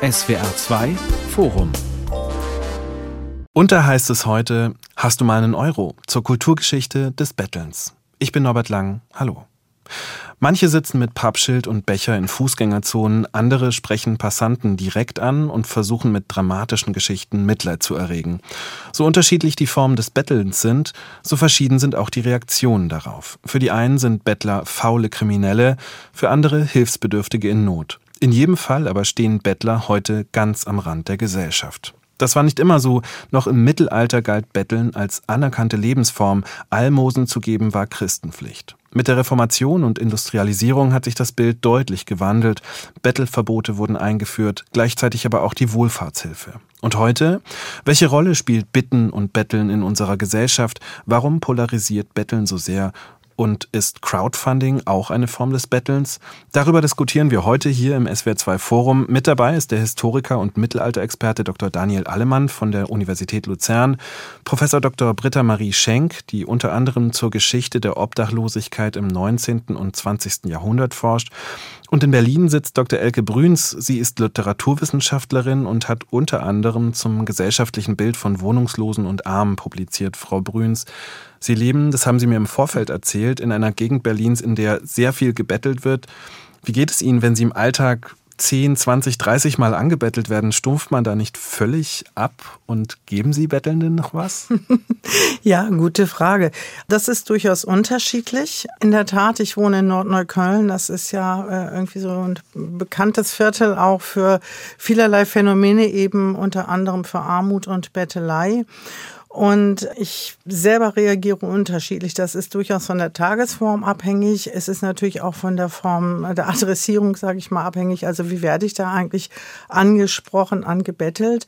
SWR 2 Forum. Und da heißt es heute, hast du mal einen Euro zur Kulturgeschichte des Bettelns. Ich bin Norbert Lang, hallo. Manche sitzen mit Pappschild und Becher in Fußgängerzonen, andere sprechen Passanten direkt an und versuchen mit dramatischen Geschichten Mitleid zu erregen. So unterschiedlich die Formen des Bettelns sind, so verschieden sind auch die Reaktionen darauf. Für die einen sind Bettler faule Kriminelle, für andere Hilfsbedürftige in Not. In jedem Fall aber stehen Bettler heute ganz am Rand der Gesellschaft. Das war nicht immer so. Noch im Mittelalter galt Betteln als anerkannte Lebensform. Almosen zu geben war Christenpflicht. Mit der Reformation und Industrialisierung hat sich das Bild deutlich gewandelt. Bettelverbote wurden eingeführt, gleichzeitig aber auch die Wohlfahrtshilfe. Und heute? Welche Rolle spielt Bitten und Betteln in unserer Gesellschaft? Warum polarisiert Betteln so sehr? Und ist Crowdfunding auch eine Form des Bettelns? Darüber diskutieren wir heute hier im SWR2 Forum. Mit dabei ist der Historiker und Mittelalterexperte Dr. Daniel Allemann von der Universität Luzern, Professor Dr. Britta Marie Schenk, die unter anderem zur Geschichte der Obdachlosigkeit im 19. und 20. Jahrhundert forscht und in Berlin sitzt Dr. Elke Brüns. Sie ist Literaturwissenschaftlerin und hat unter anderem zum gesellschaftlichen Bild von Wohnungslosen und Armen publiziert. Frau Brüns, Sie leben, das haben Sie mir im Vorfeld erzählt, in einer Gegend Berlins, in der sehr viel gebettelt wird. Wie geht es Ihnen, wenn Sie im Alltag 10, 20, 30 Mal angebettelt werden, stumpft man da nicht völlig ab und geben Sie Bettelnden noch was? ja, gute Frage. Das ist durchaus unterschiedlich. In der Tat, ich wohne in Nordneukölln. Das ist ja äh, irgendwie so ein bekanntes Viertel auch für vielerlei Phänomene, eben unter anderem für Armut und Bettelei. Und ich selber reagiere unterschiedlich. Das ist durchaus von der Tagesform abhängig. Es ist natürlich auch von der Form der Adressierung, sage ich mal, abhängig. Also wie werde ich da eigentlich angesprochen, angebettelt?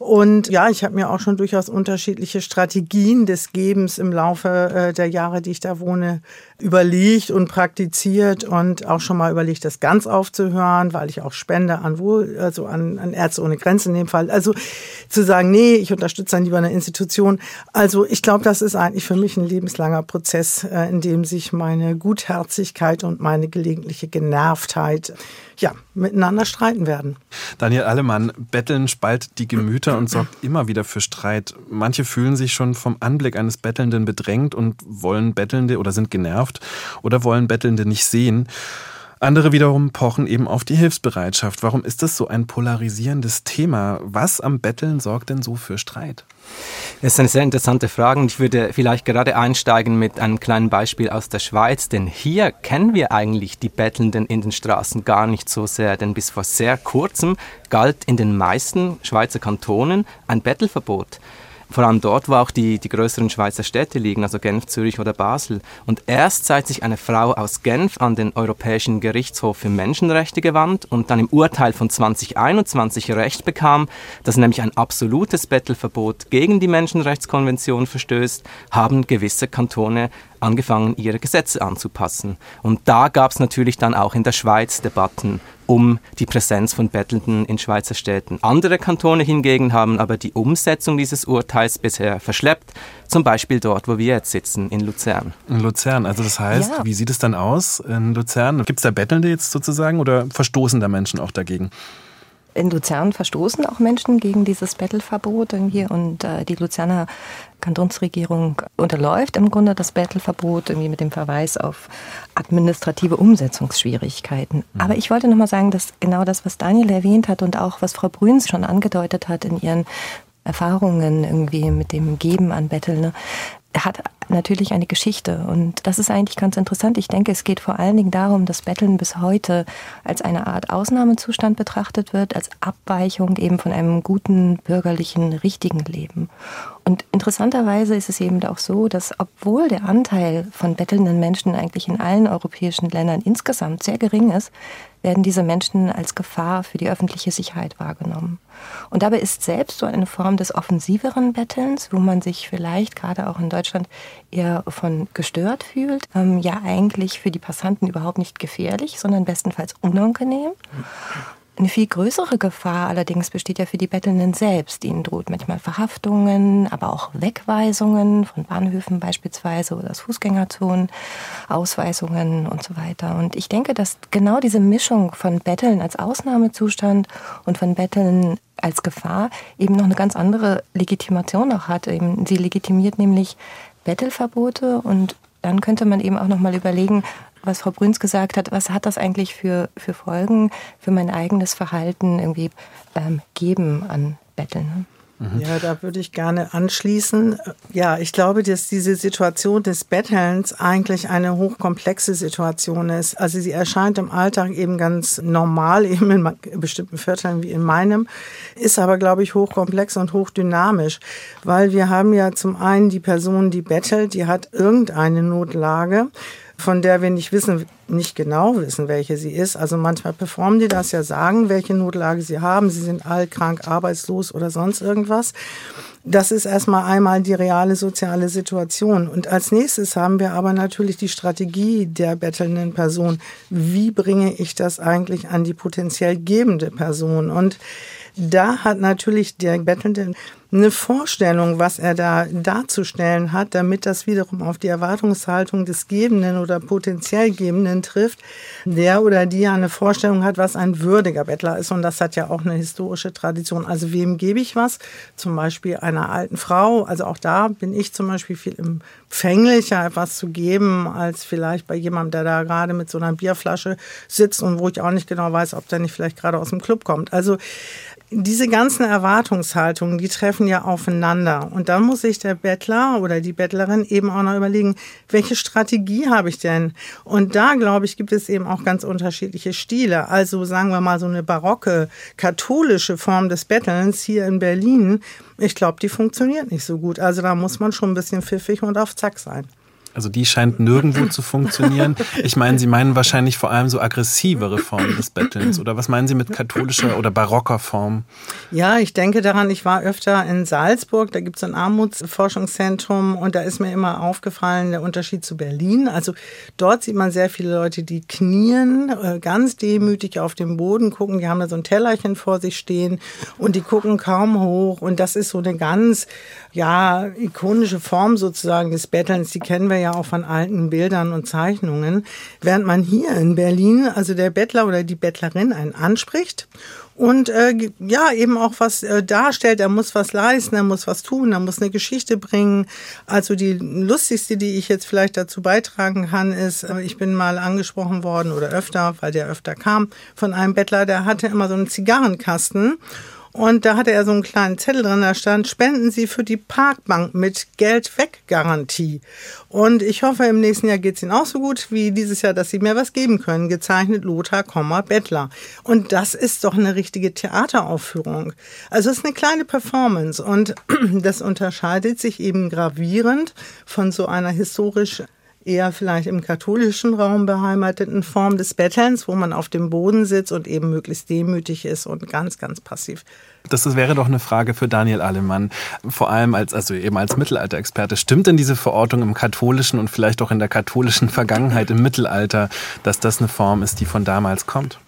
Und ja, ich habe mir auch schon durchaus unterschiedliche Strategien des Gebens im Laufe äh, der Jahre, die ich da wohne, überlegt und praktiziert und auch schon mal überlegt, das ganz aufzuhören, weil ich auch spende an Wohl, also an, an Ärzte ohne Grenzen in dem Fall. Also zu sagen, nee, ich unterstütze dann lieber eine Institution. Also ich glaube, das ist eigentlich für mich ein lebenslanger Prozess, äh, in dem sich meine Gutherzigkeit und meine gelegentliche Genervtheit ja, miteinander streiten werden. Daniel Allemann, Betteln spaltet die Gemüter und sorgt immer wieder für Streit. Manche fühlen sich schon vom Anblick eines Bettelnden bedrängt und wollen Bettelnde oder sind genervt oder wollen Bettelnde nicht sehen. Andere wiederum pochen eben auf die Hilfsbereitschaft. Warum ist das so ein polarisierendes Thema? Was am Betteln sorgt denn so für Streit? Das ist eine sehr interessante Frage und ich würde vielleicht gerade einsteigen mit einem kleinen Beispiel aus der Schweiz, denn hier kennen wir eigentlich die Bettelnden in den Straßen gar nicht so sehr, denn bis vor sehr kurzem galt in den meisten Schweizer Kantonen ein Bettelverbot vor allem dort, wo auch die, die größeren Schweizer Städte liegen, also Genf, Zürich oder Basel. Und erst seit sich eine Frau aus Genf an den Europäischen Gerichtshof für Menschenrechte gewandt und dann im Urteil von 2021 Recht bekam, dass nämlich ein absolutes Bettelverbot gegen die Menschenrechtskonvention verstößt, haben gewisse Kantone angefangen, ihre Gesetze anzupassen. Und da gab es natürlich dann auch in der Schweiz Debatten um die Präsenz von Bettelnden in Schweizer Städten. Andere Kantone hingegen haben aber die Umsetzung dieses Urteils bisher verschleppt, zum Beispiel dort, wo wir jetzt sitzen, in Luzern. In Luzern, also das heißt, ja. wie sieht es dann aus in Luzern? Gibt es da Bettelnde jetzt sozusagen oder verstoßen da Menschen auch dagegen? In Luzern verstoßen auch Menschen gegen dieses Bettelverbot irgendwie und äh, die Luzerner Kantonsregierung unterläuft im Grunde das Bettelverbot irgendwie mit dem Verweis auf administrative Umsetzungsschwierigkeiten. Mhm. Aber ich wollte noch mal sagen, dass genau das, was Daniel erwähnt hat und auch was Frau Brüns schon angedeutet hat in ihren Erfahrungen irgendwie mit dem Geben an Betteln, ne, hat natürlich eine Geschichte. Und das ist eigentlich ganz interessant. Ich denke, es geht vor allen Dingen darum, dass Betteln bis heute als eine Art Ausnahmezustand betrachtet wird, als Abweichung eben von einem guten, bürgerlichen, richtigen Leben. Und interessanterweise ist es eben auch so, dass obwohl der Anteil von bettelnden Menschen eigentlich in allen europäischen Ländern insgesamt sehr gering ist, werden diese Menschen als Gefahr für die öffentliche Sicherheit wahrgenommen. Und dabei ist selbst so eine Form des offensiveren Bettelns, wo man sich vielleicht gerade auch in Deutschland eher von gestört fühlt, ähm, ja eigentlich für die Passanten überhaupt nicht gefährlich, sondern bestenfalls unangenehm. Eine viel größere Gefahr allerdings besteht ja für die Bettelnden selbst. Ihnen droht manchmal Verhaftungen, aber auch Wegweisungen von Bahnhöfen beispielsweise oder aus Fußgängerzonen, Ausweisungen und so weiter. Und ich denke, dass genau diese Mischung von Betteln als Ausnahmezustand und von Betteln als Gefahr eben noch eine ganz andere Legitimation auch hat. sie legitimiert nämlich Bettelverbote und dann könnte man eben auch noch mal überlegen, was Frau Brüns gesagt hat, was hat das eigentlich für, für Folgen für mein eigenes Verhalten irgendwie ähm, geben an Betteln? Ne? Mhm. Ja, da würde ich gerne anschließen. Ja, ich glaube, dass diese Situation des Bettelns eigentlich eine hochkomplexe Situation ist. Also sie erscheint im Alltag eben ganz normal, eben in bestimmten Vierteln wie in meinem, ist aber, glaube ich, hochkomplex und hochdynamisch, weil wir haben ja zum einen die Person, die bettelt, die hat irgendeine Notlage von der wir nicht wissen, nicht genau wissen, welche sie ist. Also manchmal performen die das ja, sagen, welche Notlage sie haben. Sie sind alt, krank, arbeitslos oder sonst irgendwas. Das ist erstmal einmal die reale soziale Situation. Und als nächstes haben wir aber natürlich die Strategie der bettelnden Person. Wie bringe ich das eigentlich an die potenziell gebende Person? Und da hat natürlich der Bettelnde eine Vorstellung, was er da darzustellen hat, damit das wiederum auf die Erwartungshaltung des Gebenden oder potenziell Gebenden trifft, der oder die ja eine Vorstellung hat, was ein würdiger Bettler ist. Und das hat ja auch eine historische Tradition. Also wem gebe ich was? Zum Beispiel einer alten Frau. Also auch da bin ich zum Beispiel viel empfänglicher, etwas zu geben, als vielleicht bei jemandem, der da gerade mit so einer Bierflasche sitzt und wo ich auch nicht genau weiß, ob der nicht vielleicht gerade aus dem Club kommt. Also diese ganzen Erwartungshaltungen, die treffen ja aufeinander. Und dann muss sich der Bettler oder die Bettlerin eben auch noch überlegen, welche Strategie habe ich denn? Und da, glaube ich, gibt es eben auch ganz unterschiedliche Stile. Also sagen wir mal so eine barocke, katholische Form des Bettelns hier in Berlin. Ich glaube, die funktioniert nicht so gut. Also da muss man schon ein bisschen pfiffig und auf Zack sein. Also die scheint nirgendwo zu funktionieren. Ich meine, Sie meinen wahrscheinlich vor allem so aggressivere Formen des Bettelns. Oder was meinen Sie mit katholischer oder barocker Form? Ja, ich denke daran, ich war öfter in Salzburg, da gibt es ein Armutsforschungszentrum und da ist mir immer aufgefallen der Unterschied zu Berlin. Also dort sieht man sehr viele Leute, die knien, äh, ganz demütig auf dem Boden gucken. Die haben da so ein Tellerchen vor sich stehen und die gucken kaum hoch. Und das ist so eine ganz, ja, ikonische Form sozusagen des Bettelns. Die kennen wir ja auch von alten Bildern und Zeichnungen, während man hier in Berlin, also der Bettler oder die Bettlerin einen anspricht und äh, ja eben auch was äh, darstellt. Er muss was leisten, er muss was tun, er muss eine Geschichte bringen. Also die lustigste, die ich jetzt vielleicht dazu beitragen kann, ist, äh, ich bin mal angesprochen worden oder öfter, weil der öfter kam, von einem Bettler, der hatte immer so einen Zigarrenkasten und da hatte er so einen kleinen Zettel drin, da stand, spenden Sie für die Parkbank mit Geld weg Garantie. Und ich hoffe, im nächsten Jahr geht es Ihnen auch so gut wie dieses Jahr, dass Sie mir was geben können. Gezeichnet Lothar, Bettler. Und das ist doch eine richtige Theateraufführung. Also es ist eine kleine Performance und das unterscheidet sich eben gravierend von so einer historisch eher vielleicht im katholischen Raum beheimateten Form des Bettelns, wo man auf dem Boden sitzt und eben möglichst demütig ist und ganz, ganz passiv. Das wäre doch eine Frage für Daniel Alemann, vor allem als, also eben als Mittelalterexperte. Stimmt denn diese Verortung im katholischen und vielleicht auch in der katholischen Vergangenheit im Mittelalter, dass das eine Form ist, die von damals kommt?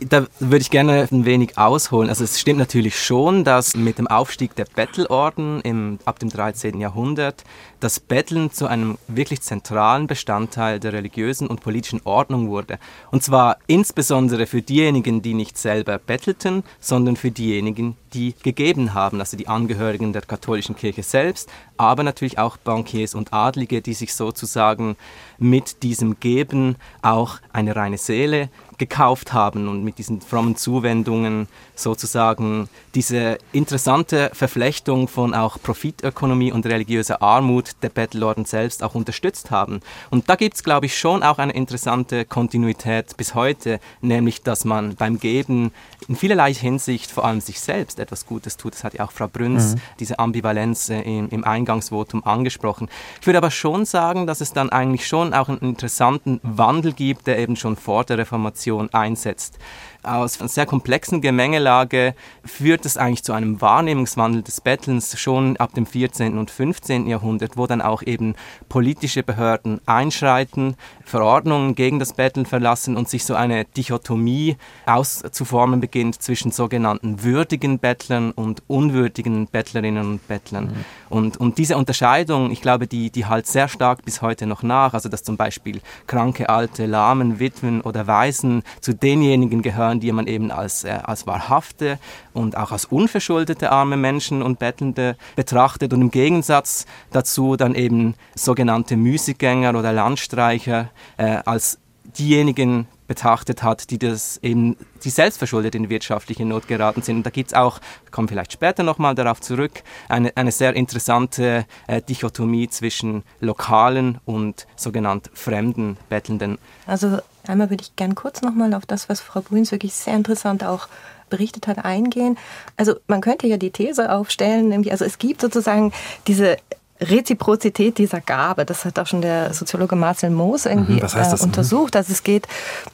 da würde ich gerne ein wenig ausholen. Also es stimmt natürlich schon, dass mit dem Aufstieg der Bettelorden im, ab dem 13. Jahrhundert das Betteln zu einem wirklich zentralen Bestandteil der religiösen und politischen Ordnung wurde. Und zwar insbesondere für diejenigen, die nicht selber bettelten, sondern für diejenigen, die gegeben haben, also die Angehörigen der katholischen Kirche selbst, aber natürlich auch Bankiers und Adlige, die sich sozusagen mit diesem Geben auch eine reine Seele gekauft haben und mit diesen frommen Zuwendungen sozusagen diese interessante Verflechtung von auch Profitökonomie und religiöser Armut der Bettelorden selbst auch unterstützt haben. Und da gibt es, glaube ich, schon auch eine interessante Kontinuität bis heute, nämlich dass man beim Geben in vielerlei Hinsicht vor allem sich selbst etwas Gutes tut. Das hat ja auch Frau Brünz mhm. diese Ambivalenz äh, im, im Eingangsvotum angesprochen. Ich würde aber schon sagen, dass es dann eigentlich schon auch einen interessanten Wandel gibt, der eben schon vor der Reformation einsetzt. Aus einer sehr komplexen Gemengelage führt es eigentlich zu einem Wahrnehmungswandel des Bettelns schon ab dem 14. und 15. Jahrhundert, wo dann auch eben politische Behörden einschreiten, Verordnungen gegen das Betteln verlassen und sich so eine Dichotomie auszuformen beginnt zwischen sogenannten würdigen Bettlern und unwürdigen Bettlerinnen und Bettlern. Mhm. Und, und diese Unterscheidung, ich glaube, die, die halt sehr stark bis heute noch nach, also dass zum Beispiel kranke, alte, lahmen, Witwen oder Waisen zu denjenigen gehören, die man eben als, äh, als wahrhafte und auch als unverschuldete arme Menschen und Bettelnde betrachtet und im Gegensatz dazu dann eben sogenannte Müßiggänger oder Landstreicher äh, als diejenigen betrachtet hat, die das eben, die selbstverschuldet in wirtschaftliche Not geraten sind. Und da gibt es auch, kommen vielleicht später nochmal darauf zurück, eine, eine sehr interessante äh, Dichotomie zwischen lokalen und sogenannt fremden Bettelnden. Also einmal würde ich gern kurz nochmal auf das, was Frau Bruns wirklich sehr interessant auch berichtet hat, eingehen. Also man könnte ja die These aufstellen, nämlich, also es gibt sozusagen diese Reziprozität dieser Gabe, das hat auch schon der Soziologe Marcel Moos irgendwie mhm, äh, untersucht. Also es geht,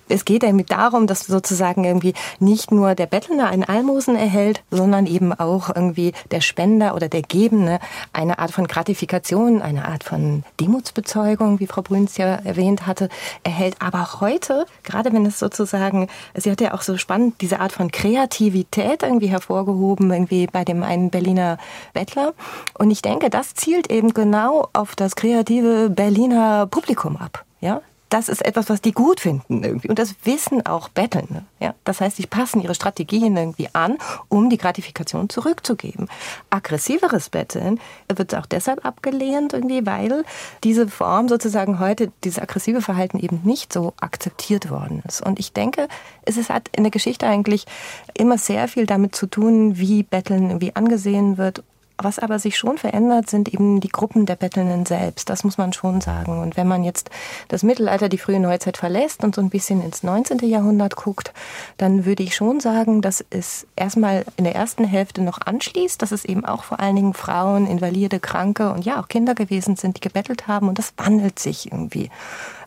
es geht irgendwie darum, dass sozusagen irgendwie nicht nur der Bettler ein Almosen erhält, sondern eben auch irgendwie der Spender oder der Gebende eine Art von Gratifikation, eine Art von Demutsbezeugung, wie Frau Brünz ja erwähnt hatte, erhält. Aber heute, gerade wenn es sozusagen, sie hat ja auch so spannend diese Art von Kreativität irgendwie hervorgehoben, irgendwie bei dem einen Berliner Bettler. Und ich denke, das zielt eben genau auf das kreative Berliner Publikum ab. Ja, das ist etwas, was die gut finden irgendwie. Und das wissen auch Betteln. Ja? Das heißt, sie passen ihre Strategien irgendwie an, um die Gratifikation zurückzugeben. Aggressiveres Betteln wird auch deshalb abgelehnt irgendwie, weil diese Form sozusagen heute, dieses aggressive Verhalten eben nicht so akzeptiert worden ist. Und ich denke, es hat in der Geschichte eigentlich immer sehr viel damit zu tun, wie Betteln irgendwie angesehen wird was aber sich schon verändert, sind eben die Gruppen der Bettelnden selbst. Das muss man schon sagen. Und wenn man jetzt das Mittelalter, die frühe Neuzeit verlässt und so ein bisschen ins 19. Jahrhundert guckt, dann würde ich schon sagen, dass es erstmal in der ersten Hälfte noch anschließt, dass es eben auch vor allen Dingen Frauen, Invalide, Kranke und ja auch Kinder gewesen sind, die gebettelt haben. Und das wandelt sich irgendwie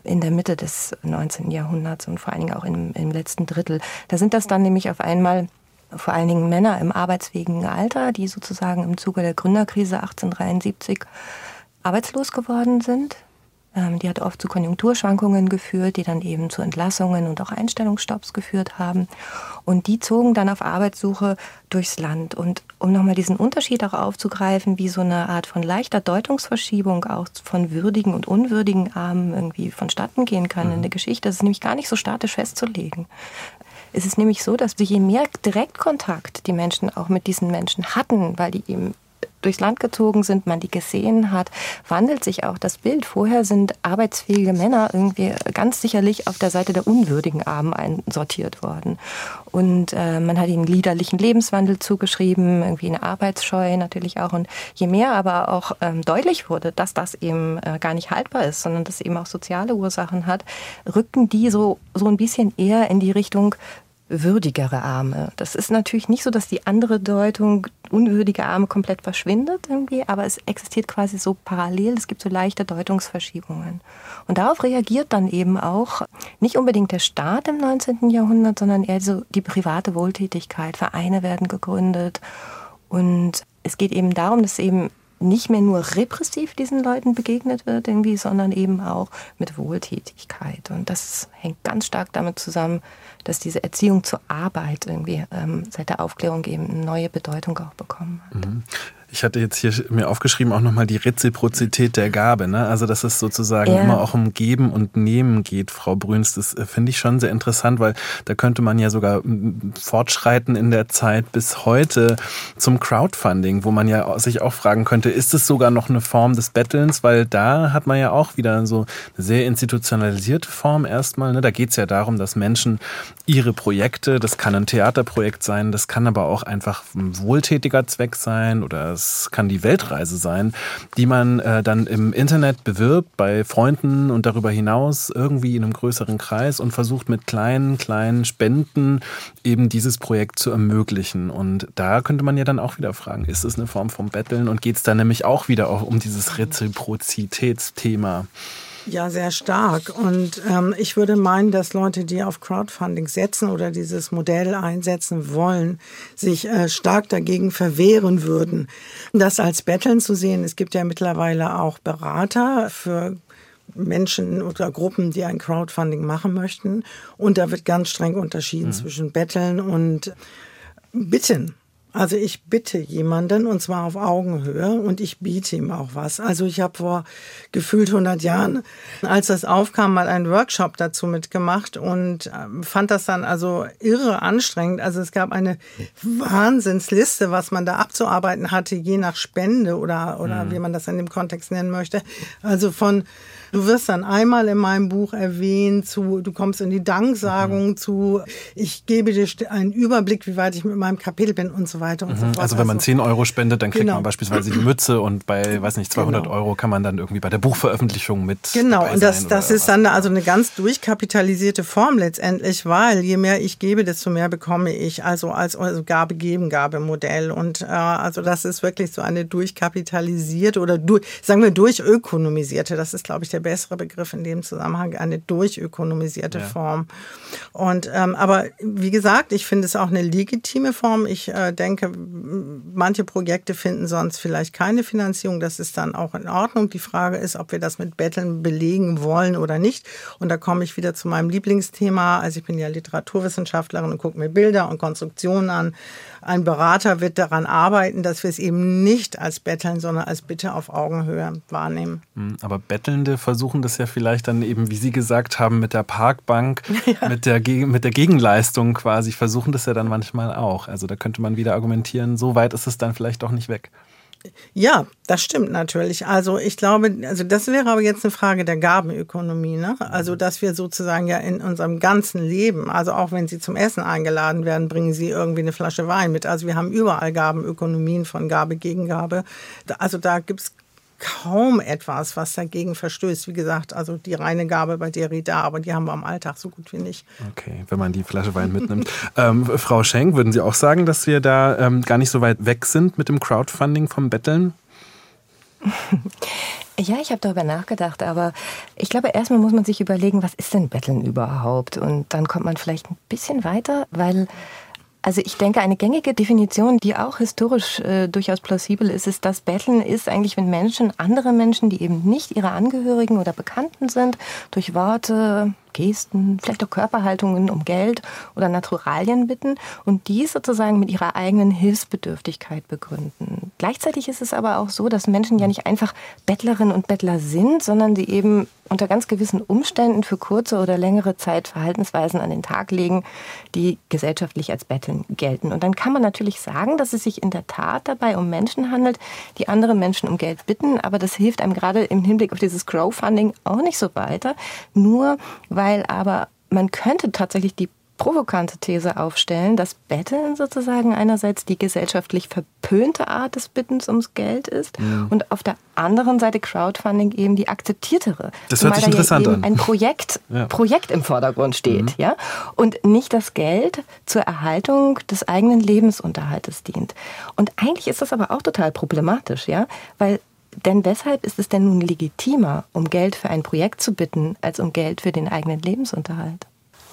in der Mitte des 19. Jahrhunderts und vor allen Dingen auch im, im letzten Drittel. Da sind das dann nämlich auf einmal vor allen Dingen Männer im arbeitsfähigen Alter, die sozusagen im Zuge der Gründerkrise 1873 arbeitslos geworden sind. Ähm, die hat oft zu Konjunkturschwankungen geführt, die dann eben zu Entlassungen und auch Einstellungsstopps geführt haben. Und die zogen dann auf Arbeitssuche durchs Land. Und um nochmal diesen Unterschied auch aufzugreifen, wie so eine Art von leichter Deutungsverschiebung auch von würdigen und unwürdigen Armen irgendwie vonstatten gehen kann mhm. in der Geschichte, das ist nämlich gar nicht so statisch festzulegen. Es ist nämlich so, dass je mehr Direktkontakt die Menschen auch mit diesen Menschen hatten, weil die eben durchs Land gezogen sind, man die gesehen hat, wandelt sich auch das Bild. Vorher sind arbeitsfähige Männer irgendwie ganz sicherlich auf der Seite der unwürdigen Armen einsortiert worden. Und äh, man hat ihnen liederlichen Lebenswandel zugeschrieben, irgendwie eine Arbeitsscheu natürlich auch. Und je mehr aber auch ähm, deutlich wurde, dass das eben äh, gar nicht haltbar ist, sondern dass eben auch soziale Ursachen hat, rückten die so, so ein bisschen eher in die Richtung würdigere Arme. Das ist natürlich nicht so, dass die andere Deutung unwürdige Arme komplett verschwindet irgendwie, aber es existiert quasi so parallel. Es gibt so leichte Deutungsverschiebungen. Und darauf reagiert dann eben auch nicht unbedingt der Staat im 19. Jahrhundert, sondern eher so die private Wohltätigkeit. Vereine werden gegründet und es geht eben darum, dass eben nicht mehr nur repressiv diesen Leuten begegnet wird irgendwie, sondern eben auch mit Wohltätigkeit. Und das hängt ganz stark damit zusammen, dass diese Erziehung zur Arbeit irgendwie ähm, seit der Aufklärung eben eine neue Bedeutung auch bekommen hat. Mhm. Ich hatte jetzt hier mir aufgeschrieben auch nochmal die Reziprozität der Gabe. Ne? Also dass es sozusagen ja. immer auch um Geben und Nehmen geht, Frau Brüns. Das äh, finde ich schon sehr interessant, weil da könnte man ja sogar fortschreiten in der Zeit bis heute zum Crowdfunding, wo man ja sich auch fragen könnte, ist es sogar noch eine Form des Bettelns? Weil da hat man ja auch wieder so eine sehr institutionalisierte Form erstmal. Ne? Da geht es ja darum, dass Menschen ihre Projekte, das kann ein Theaterprojekt sein, das kann aber auch einfach ein wohltätiger Zweck sein oder es kann die Weltreise sein, die man äh, dann im Internet bewirbt bei Freunden und darüber hinaus irgendwie in einem größeren Kreis und versucht mit kleinen, kleinen Spenden eben dieses Projekt zu ermöglichen. Und da könnte man ja dann auch wieder fragen, ist es eine Form vom Betteln und geht es da nämlich auch wieder auch um dieses Reziprozitätsthema? Ja, sehr stark. Und ähm, ich würde meinen, dass Leute, die auf Crowdfunding setzen oder dieses Modell einsetzen wollen, sich äh, stark dagegen verwehren würden, das als Betteln zu sehen. Es gibt ja mittlerweile auch Berater für Menschen oder Gruppen, die ein Crowdfunding machen möchten. Und da wird ganz streng unterschieden mhm. zwischen Betteln und Bitten. Also ich bitte jemanden und zwar auf Augenhöhe und ich biete ihm auch was. Also ich habe vor gefühlt 100 Jahren, als das aufkam, mal einen Workshop dazu mitgemacht und ähm, fand das dann also irre anstrengend. Also es gab eine Wahnsinnsliste, was man da abzuarbeiten hatte, je nach Spende oder, oder mhm. wie man das in dem Kontext nennen möchte. Also von Du wirst dann einmal in meinem Buch erwähnt, zu, du kommst in die Danksagung mhm. zu, ich gebe dir einen Überblick, wie weit ich mit meinem Kapitel bin und so weiter und mhm. so fort. Also wenn man 10 also Euro spendet, dann kriegt genau. man beispielsweise die Mütze und bei, weiß nicht, 200 genau. Euro kann man dann irgendwie bei der Buchveröffentlichung mit Genau, und das, das ist dann also eine ganz durchkapitalisierte Form letztendlich, weil je mehr ich gebe, desto mehr bekomme ich, also als also Gabe-Geben-Gabe-Modell. Und äh, also das ist wirklich so eine durchkapitalisierte oder durch, sagen wir durchökonomisierte, das ist glaube ich der der bessere Begriff in dem Zusammenhang, eine durchökonomisierte ja. Form. Und ähm, aber wie gesagt, ich finde es auch eine legitime Form. Ich äh, denke, manche Projekte finden sonst vielleicht keine Finanzierung. Das ist dann auch in Ordnung. Die Frage ist, ob wir das mit Betteln belegen wollen oder nicht. Und da komme ich wieder zu meinem Lieblingsthema. Also ich bin ja Literaturwissenschaftlerin und gucke mir Bilder und Konstruktionen an. Ein Berater wird daran arbeiten, dass wir es eben nicht als Betteln, sondern als Bitte auf Augenhöhe wahrnehmen. Hm, aber Bettelnde versuchen das ja vielleicht dann eben, wie Sie gesagt haben, mit der Parkbank, ja. mit, der, mit der Gegenleistung quasi, versuchen das ja dann manchmal auch. Also da könnte man wieder argumentieren, so weit ist es dann vielleicht doch nicht weg. Ja, das stimmt natürlich. Also ich glaube, also das wäre aber jetzt eine Frage der Gabenökonomie. Ne? Also dass wir sozusagen ja in unserem ganzen Leben, also auch wenn Sie zum Essen eingeladen werden, bringen Sie irgendwie eine Flasche Wein mit. Also wir haben überall Gabenökonomien von Gabe gegen Gabe. Also da gibt es kaum etwas, was dagegen verstößt. Wie gesagt, also die reine Gabe bei Derrida, aber die haben wir am Alltag so gut wie nicht. Okay, wenn man die Flasche Wein mitnimmt. ähm, Frau Schenk, würden Sie auch sagen, dass wir da ähm, gar nicht so weit weg sind mit dem Crowdfunding vom Betteln? Ja, ich habe darüber nachgedacht, aber ich glaube, erstmal muss man sich überlegen, was ist denn Betteln überhaupt? Und dann kommt man vielleicht ein bisschen weiter, weil also ich denke, eine gängige Definition, die auch historisch äh, durchaus plausibel ist, ist, dass Betteln ist eigentlich, wenn Menschen, andere Menschen, die eben nicht ihre Angehörigen oder Bekannten sind, durch Worte, Gesten, vielleicht auch Körperhaltungen um Geld oder Naturalien bitten und dies sozusagen mit ihrer eigenen Hilfsbedürftigkeit begründen. Gleichzeitig ist es aber auch so, dass Menschen ja nicht einfach Bettlerinnen und Bettler sind, sondern sie eben unter ganz gewissen Umständen für kurze oder längere Zeit Verhaltensweisen an den Tag legen, die gesellschaftlich als Betteln gelten. Und dann kann man natürlich sagen, dass es sich in der Tat dabei um Menschen handelt, die andere Menschen um Geld bitten, aber das hilft einem gerade im Hinblick auf dieses Crowdfunding auch nicht so weiter, nur weil weil aber man könnte tatsächlich die provokante These aufstellen, dass Betteln sozusagen einerseits die gesellschaftlich verpönte Art des Bittens ums Geld ist ja. und auf der anderen Seite Crowdfunding eben die akzeptiertere. Das hört sich interessant an. Ein Projekt, ja. Projekt im Vordergrund steht, mhm. ja, und nicht das Geld zur Erhaltung des eigenen Lebensunterhaltes dient. Und eigentlich ist das aber auch total problematisch, ja, weil denn weshalb ist es denn nun legitimer, um Geld für ein Projekt zu bitten, als um Geld für den eigenen Lebensunterhalt?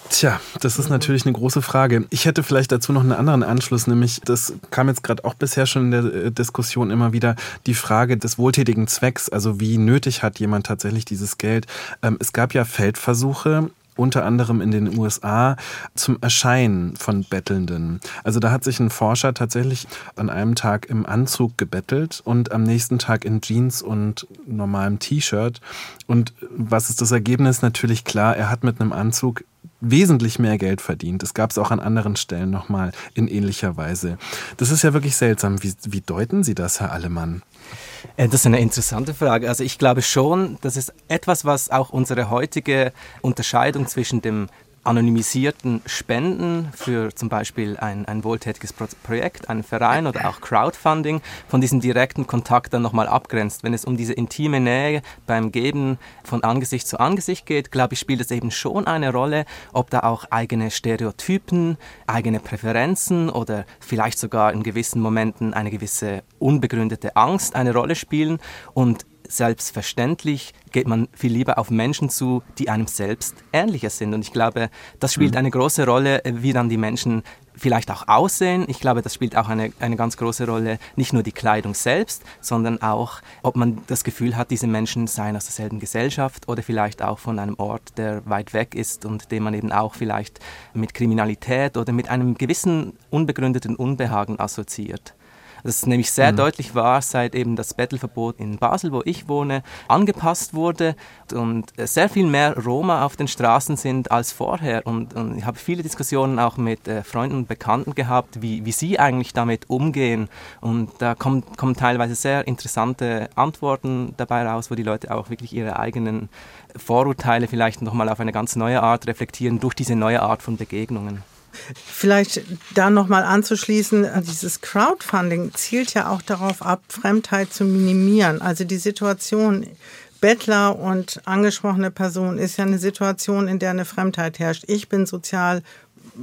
Tja, das ist natürlich eine große Frage. Ich hätte vielleicht dazu noch einen anderen Anschluss, nämlich das kam jetzt gerade auch bisher schon in der äh, Diskussion immer wieder, die Frage des wohltätigen Zwecks, also wie nötig hat jemand tatsächlich dieses Geld. Ähm, es gab ja Feldversuche unter anderem in den USA zum Erscheinen von Bettelnden. Also da hat sich ein Forscher tatsächlich an einem Tag im Anzug gebettelt und am nächsten Tag in Jeans und normalem T-Shirt. Und was ist das Ergebnis? Natürlich klar, er hat mit einem Anzug wesentlich mehr Geld verdient. Das gab es auch an anderen Stellen nochmal in ähnlicher Weise. Das ist ja wirklich seltsam. Wie, wie deuten Sie das, Herr Allemann? Äh, das ist eine interessante Frage. Also ich glaube schon, das ist etwas, was auch unsere heutige Unterscheidung zwischen dem anonymisierten Spenden für zum Beispiel ein, ein wohltätiges Projekt, einen Verein oder auch Crowdfunding von diesem direkten Kontakt dann nochmal abgrenzt. Wenn es um diese intime Nähe beim Geben von Angesicht zu Angesicht geht, glaube ich, spielt es eben schon eine Rolle, ob da auch eigene Stereotypen, eigene Präferenzen oder vielleicht sogar in gewissen Momenten eine gewisse unbegründete Angst eine Rolle spielen. Und selbstverständlich geht man viel lieber auf Menschen zu, die einem selbst ähnlicher sind. Und ich glaube, das spielt mhm. eine große Rolle, wie dann die Menschen vielleicht auch aussehen. Ich glaube, das spielt auch eine, eine ganz große Rolle, nicht nur die Kleidung selbst, sondern auch, ob man das Gefühl hat, diese Menschen seien aus derselben Gesellschaft oder vielleicht auch von einem Ort, der weit weg ist und den man eben auch vielleicht mit Kriminalität oder mit einem gewissen unbegründeten Unbehagen assoziiert. Das ist nämlich sehr mhm. deutlich war, seit eben das Bettelverbot in Basel, wo ich wohne, angepasst wurde und sehr viel mehr Roma auf den Straßen sind als vorher. Und, und ich habe viele Diskussionen auch mit äh, Freunden und Bekannten gehabt, wie, wie sie eigentlich damit umgehen. Und da kommen, kommen teilweise sehr interessante Antworten dabei raus, wo die Leute auch wirklich ihre eigenen Vorurteile vielleicht nochmal auf eine ganz neue Art reflektieren durch diese neue Art von Begegnungen. Vielleicht da nochmal anzuschließen, dieses Crowdfunding zielt ja auch darauf ab, Fremdheit zu minimieren. Also die Situation Bettler und angesprochene Person ist ja eine Situation, in der eine Fremdheit herrscht. Ich bin sozial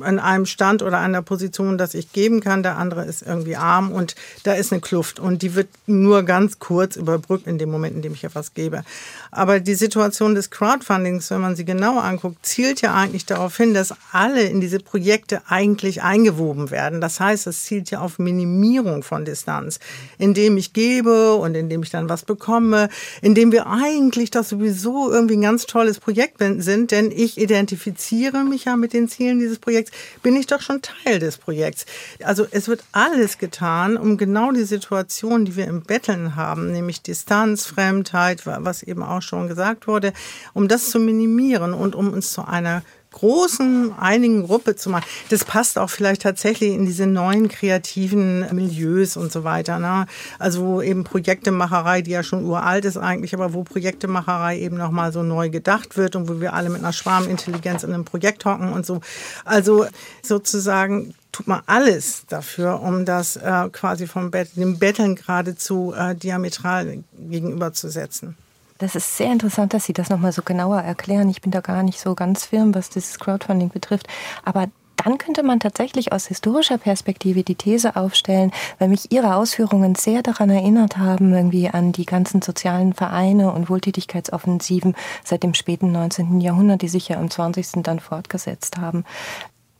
an einem Stand oder einer Position, dass ich geben kann. Der andere ist irgendwie arm und da ist eine Kluft und die wird nur ganz kurz überbrückt in dem Moment, in dem ich etwas gebe. Aber die Situation des Crowdfundings, wenn man sie genauer anguckt, zielt ja eigentlich darauf hin, dass alle in diese Projekte eigentlich eingewoben werden. Das heißt, es zielt ja auf Minimierung von Distanz, indem ich gebe und indem ich dann was bekomme, indem wir eigentlich doch sowieso irgendwie ein ganz tolles Projekt sind, denn ich identifiziere mich ja mit den Zielen dieses Projekts Projekts, bin ich doch schon Teil des Projekts. Also es wird alles getan, um genau die Situation, die wir im Betteln haben, nämlich Distanz, Fremdheit, was eben auch schon gesagt wurde, um das zu minimieren und um uns zu einer großen, einigen Gruppe zu machen. Das passt auch vielleicht tatsächlich in diese neuen kreativen Milieus und so weiter. Ne? Also eben Projektemacherei, die ja schon uralt ist eigentlich, aber wo Projektemacherei eben nochmal so neu gedacht wird und wo wir alle mit einer Schwarmintelligenz in einem Projekt hocken und so. Also sozusagen tut man alles dafür, um das äh, quasi vom Bett, dem Betteln geradezu äh, diametral gegenüberzusetzen. Das ist sehr interessant, dass Sie das nochmal so genauer erklären. Ich bin da gar nicht so ganz firm, was dieses Crowdfunding betrifft. Aber dann könnte man tatsächlich aus historischer Perspektive die These aufstellen, weil mich Ihre Ausführungen sehr daran erinnert haben, irgendwie an die ganzen sozialen Vereine und Wohltätigkeitsoffensiven seit dem späten 19. Jahrhundert, die sich ja im 20. dann fortgesetzt haben.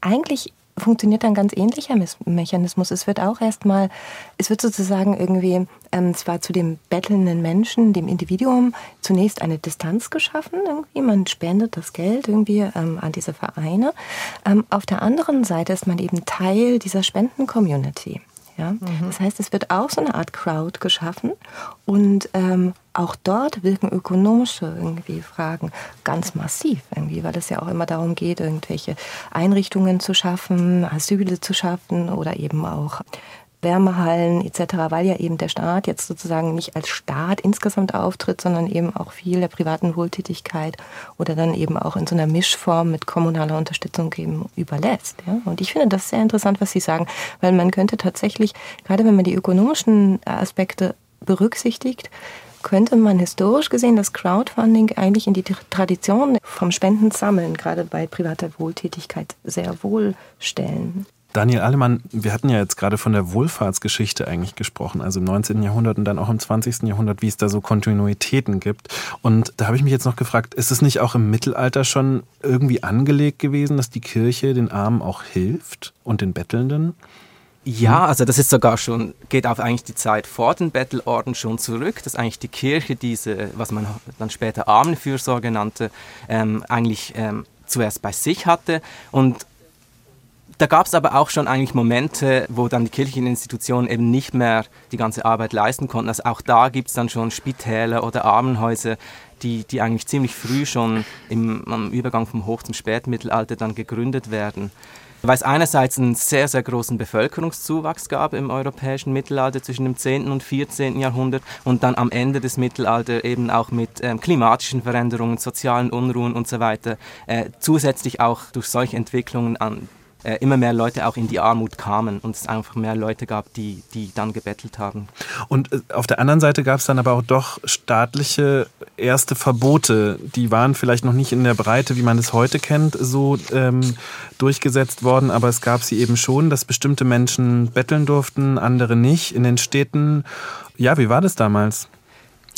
Eigentlich funktioniert ein ganz ähnlicher Mechanismus. Es wird auch erstmal, es wird sozusagen irgendwie, ähm, zwar zu dem bettelnden Menschen, dem Individuum, zunächst eine Distanz geschaffen. Irgendwie. Man spendet das Geld irgendwie ähm, an diese Vereine. Ähm, auf der anderen Seite ist man eben Teil dieser Spenden-Community. Ja? Mhm. Das heißt, es wird auch so eine Art Crowd geschaffen und ähm, auch dort wirken ökonomische irgendwie Fragen ganz massiv irgendwie, weil es ja auch immer darum geht, irgendwelche Einrichtungen zu schaffen, Asyle zu schaffen oder eben auch Wärmehallen etc., weil ja eben der Staat jetzt sozusagen nicht als Staat insgesamt auftritt, sondern eben auch viel der privaten Wohltätigkeit oder dann eben auch in so einer Mischform mit kommunaler Unterstützung eben überlässt. Ja? Und ich finde das sehr interessant, was Sie sagen, weil man könnte tatsächlich, gerade wenn man die ökonomischen Aspekte berücksichtigt, könnte man historisch gesehen das Crowdfunding eigentlich in die Tradition vom Spendensammeln, gerade bei privater Wohltätigkeit, sehr wohl stellen. Daniel Alemann, wir hatten ja jetzt gerade von der Wohlfahrtsgeschichte eigentlich gesprochen, also im 19. Jahrhundert und dann auch im 20. Jahrhundert, wie es da so Kontinuitäten gibt. Und da habe ich mich jetzt noch gefragt, ist es nicht auch im Mittelalter schon irgendwie angelegt gewesen, dass die Kirche den Armen auch hilft und den Bettelnden? Ja, also das ist sogar schon, geht auf eigentlich die Zeit vor den Bettelorden schon zurück, dass eigentlich die Kirche diese, was man dann später Armenfürsorge nannte, ähm, eigentlich ähm, zuerst bei sich hatte und da gab es aber auch schon eigentlich Momente, wo dann die kirchlichen Institutionen eben nicht mehr die ganze Arbeit leisten konnten. Also auch da gibt es dann schon Spitäler oder Armenhäuser, die, die eigentlich ziemlich früh schon im, am Übergang vom Hoch- zum Spätmittelalter dann gegründet werden. Weil es einerseits einen sehr, sehr großen Bevölkerungszuwachs gab im europäischen Mittelalter zwischen dem 10. und 14. Jahrhundert und dann am Ende des Mittelalters eben auch mit ähm, klimatischen Veränderungen, sozialen Unruhen und so weiter, äh, zusätzlich auch durch solche Entwicklungen an äh, immer mehr Leute auch in die Armut kamen und es einfach mehr Leute gab, die, die dann gebettelt haben. Und äh, auf der anderen Seite gab es dann aber auch doch staatliche erste Verbote, die waren vielleicht noch nicht in der Breite, wie man es heute kennt, so ähm, durchgesetzt worden, aber es gab sie eben schon, dass bestimmte Menschen betteln durften, andere nicht in den Städten. Ja, wie war das damals?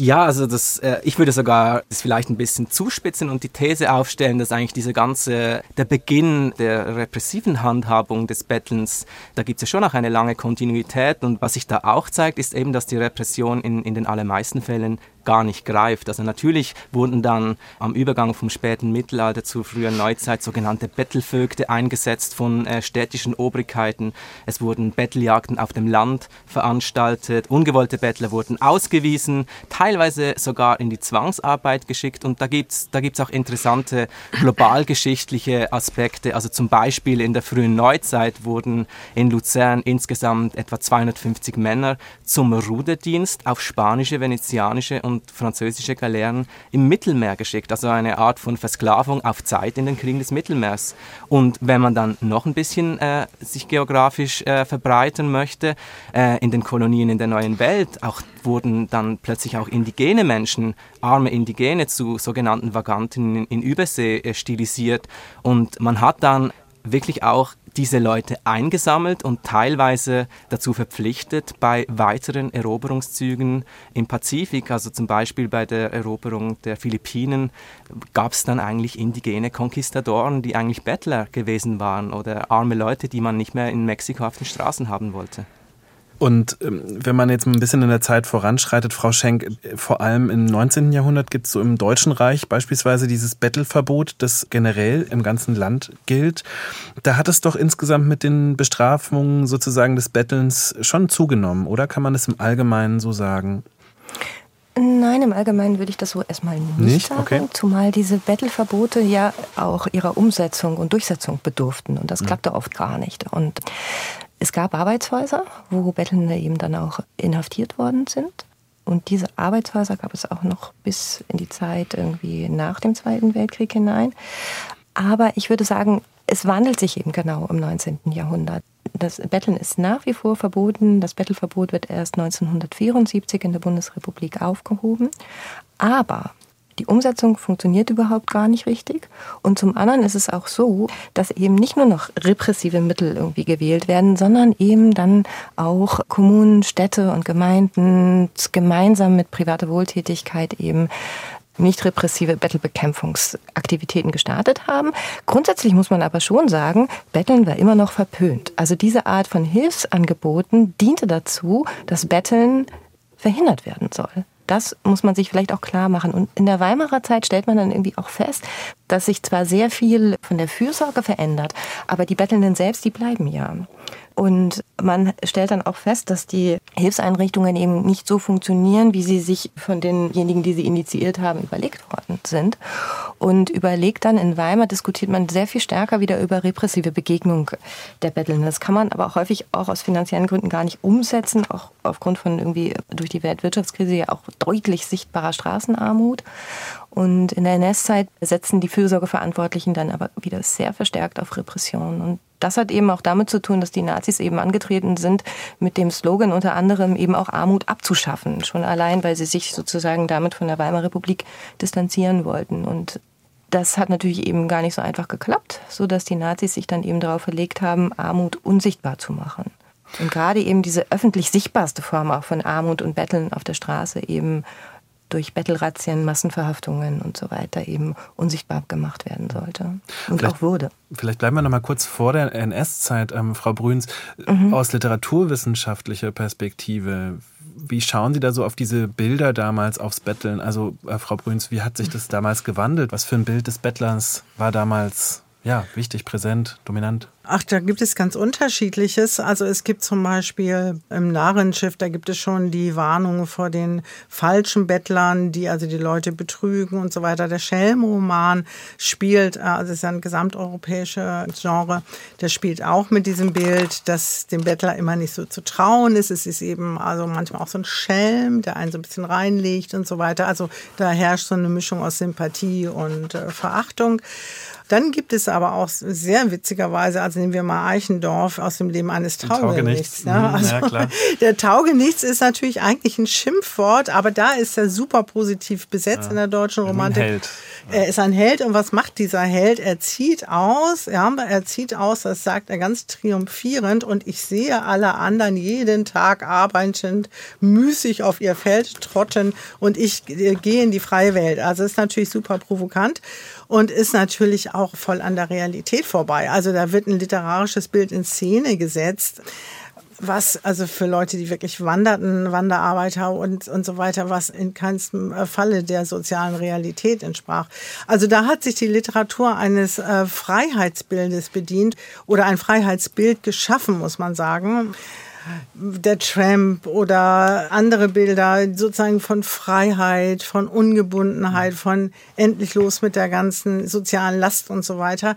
Ja, also das, äh, ich würde sogar das vielleicht ein bisschen zuspitzen und die These aufstellen, dass eigentlich diese ganze, der Beginn der repressiven Handhabung des Bettelns, da gibt es ja schon auch eine lange Kontinuität und was sich da auch zeigt, ist eben, dass die Repression in, in den allermeisten Fällen gar nicht greift. Also natürlich wurden dann am Übergang vom späten Mittelalter zur frühen Neuzeit sogenannte Bettelvögte eingesetzt von äh, städtischen Obrigkeiten. Es wurden Betteljagden auf dem Land veranstaltet. Ungewollte Bettler wurden ausgewiesen, teilweise sogar in die Zwangsarbeit geschickt. Und da gibt es da gibt's auch interessante globalgeschichtliche Aspekte. Also zum Beispiel in der frühen Neuzeit wurden in Luzern insgesamt etwa 250 Männer zum Ruderdienst auf spanische, venezianische und und französische Galeeren im Mittelmeer geschickt, also eine Art von Versklavung auf Zeit in den Kriegen des Mittelmeers. Und wenn man dann noch ein bisschen äh, sich geografisch äh, verbreiten möchte, äh, in den Kolonien in der neuen Welt, auch wurden dann plötzlich auch indigene Menschen, arme Indigene zu sogenannten Vaganten in, in Übersee äh, stilisiert. Und man hat dann wirklich auch diese Leute eingesammelt und teilweise dazu verpflichtet, bei weiteren Eroberungszügen im Pazifik, also zum Beispiel bei der Eroberung der Philippinen, gab es dann eigentlich indigene Konquistadoren, die eigentlich Bettler gewesen waren oder arme Leute, die man nicht mehr in Mexiko auf den Straßen haben wollte. Und ähm, wenn man jetzt ein bisschen in der Zeit voranschreitet, Frau Schenk, vor allem im 19. Jahrhundert gibt es so im Deutschen Reich beispielsweise dieses Bettelverbot, das generell im ganzen Land gilt. Da hat es doch insgesamt mit den Bestrafungen sozusagen des Bettelns schon zugenommen, oder kann man es im Allgemeinen so sagen? Nein, im Allgemeinen würde ich das so erstmal nicht, nicht? sagen, okay. zumal diese Bettelverbote ja auch ihrer Umsetzung und Durchsetzung bedurften und das hm. klappte oft gar nicht. Und es gab Arbeitshäuser, wo Bettelnde eben dann auch inhaftiert worden sind. Und diese Arbeitshäuser gab es auch noch bis in die Zeit irgendwie nach dem Zweiten Weltkrieg hinein. Aber ich würde sagen, es wandelt sich eben genau im 19. Jahrhundert. Das Betteln ist nach wie vor verboten. Das Bettelverbot wird erst 1974 in der Bundesrepublik aufgehoben. Aber die Umsetzung funktioniert überhaupt gar nicht richtig. Und zum anderen ist es auch so, dass eben nicht nur noch repressive Mittel irgendwie gewählt werden, sondern eben dann auch Kommunen, Städte und Gemeinden gemeinsam mit privater Wohltätigkeit eben nicht repressive Bettelbekämpfungsaktivitäten gestartet haben. Grundsätzlich muss man aber schon sagen, Betteln war immer noch verpönt. Also diese Art von Hilfsangeboten diente dazu, dass Betteln verhindert werden soll. Das muss man sich vielleicht auch klar machen. Und in der Weimarer Zeit stellt man dann irgendwie auch fest, dass sich zwar sehr viel von der Fürsorge verändert, aber die Bettelnden selbst, die bleiben ja. Und man stellt dann auch fest, dass die Hilfseinrichtungen eben nicht so funktionieren, wie sie sich von denjenigen, die sie initiiert haben, überlegt worden sind. Und überlegt dann in Weimar diskutiert man sehr viel stärker wieder über repressive Begegnung der Bettelnden. Das kann man aber häufig auch aus finanziellen Gründen gar nicht umsetzen, auch aufgrund von irgendwie durch die Weltwirtschaftskrise ja auch deutlich sichtbarer Straßenarmut. Und in der NS-Zeit setzen die Fürsorgeverantwortlichen dann aber wieder sehr verstärkt auf Repression. Und das hat eben auch damit zu tun, dass die Nazis eben angetreten sind, mit dem Slogan unter anderem eben auch Armut abzuschaffen. Schon allein, weil sie sich sozusagen damit von der Weimarer Republik distanzieren wollten. Und das hat natürlich eben gar nicht so einfach geklappt, so dass die Nazis sich dann eben darauf verlegt haben, Armut unsichtbar zu machen. Und gerade eben diese öffentlich sichtbarste Form auch von Armut und Betteln auf der Straße eben durch Bettelrazzien, Massenverhaftungen und so weiter eben unsichtbar gemacht werden sollte und vielleicht, auch wurde. Vielleicht bleiben wir noch mal kurz vor der NS-Zeit, ähm, Frau Brüns, mhm. aus literaturwissenschaftlicher Perspektive. Wie schauen Sie da so auf diese Bilder damals aufs Betteln? Also, äh, Frau Brüns, wie hat sich das damals gewandelt? Was für ein Bild des Bettlers war damals ja, wichtig, präsent, dominant? Ach, da gibt es ganz unterschiedliches. Also es gibt zum Beispiel im Narrenschiff, da gibt es schon die Warnung vor den falschen Bettlern, die also die Leute betrügen und so weiter. Der Schelmroman spielt, äh, also es ist ja ein gesamteuropäischer Genre, der spielt auch mit diesem Bild, dass dem Bettler immer nicht so zu trauen ist. Es ist eben also manchmal auch so ein Schelm, der einen so ein bisschen reinlegt und so weiter. Also da herrscht so eine Mischung aus Sympathie und äh, Verachtung. Dann gibt es aber auch sehr witzigerweise, Also nehmen wir mal Eichendorff aus dem Leben eines Taugenichts. Taugenichts. Ne? Also ja, klar. Der Taugenichts ist natürlich eigentlich ein Schimpfwort, aber da ist er super positiv besetzt ja. in der deutschen Romantik. Ein Held. Er ist ein Held und was macht dieser Held? Er zieht aus, ja, er zieht aus, das sagt er ganz triumphierend und ich sehe alle anderen jeden Tag arbeitend, müßig auf ihr Feld trotten und ich gehe in die freie Welt. Also ist natürlich super provokant und ist natürlich auch voll an der Realität vorbei. Also da wird ein literarisches Bild in Szene gesetzt was also für Leute, die wirklich wanderten, Wanderarbeiter und, und so weiter, was in keinem äh, Falle der sozialen Realität entsprach. Also da hat sich die Literatur eines äh, Freiheitsbildes bedient oder ein Freiheitsbild geschaffen, muss man sagen der Tramp oder andere Bilder sozusagen von Freiheit, von Ungebundenheit, von endlich los mit der ganzen sozialen Last und so weiter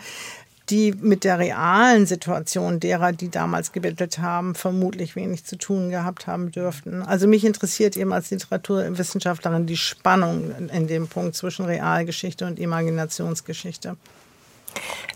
die mit der realen Situation derer, die damals gebettelt haben, vermutlich wenig zu tun gehabt haben dürften. Also mich interessiert eben als Literaturwissenschaftlerin die Spannung in dem Punkt zwischen Realgeschichte und Imaginationsgeschichte.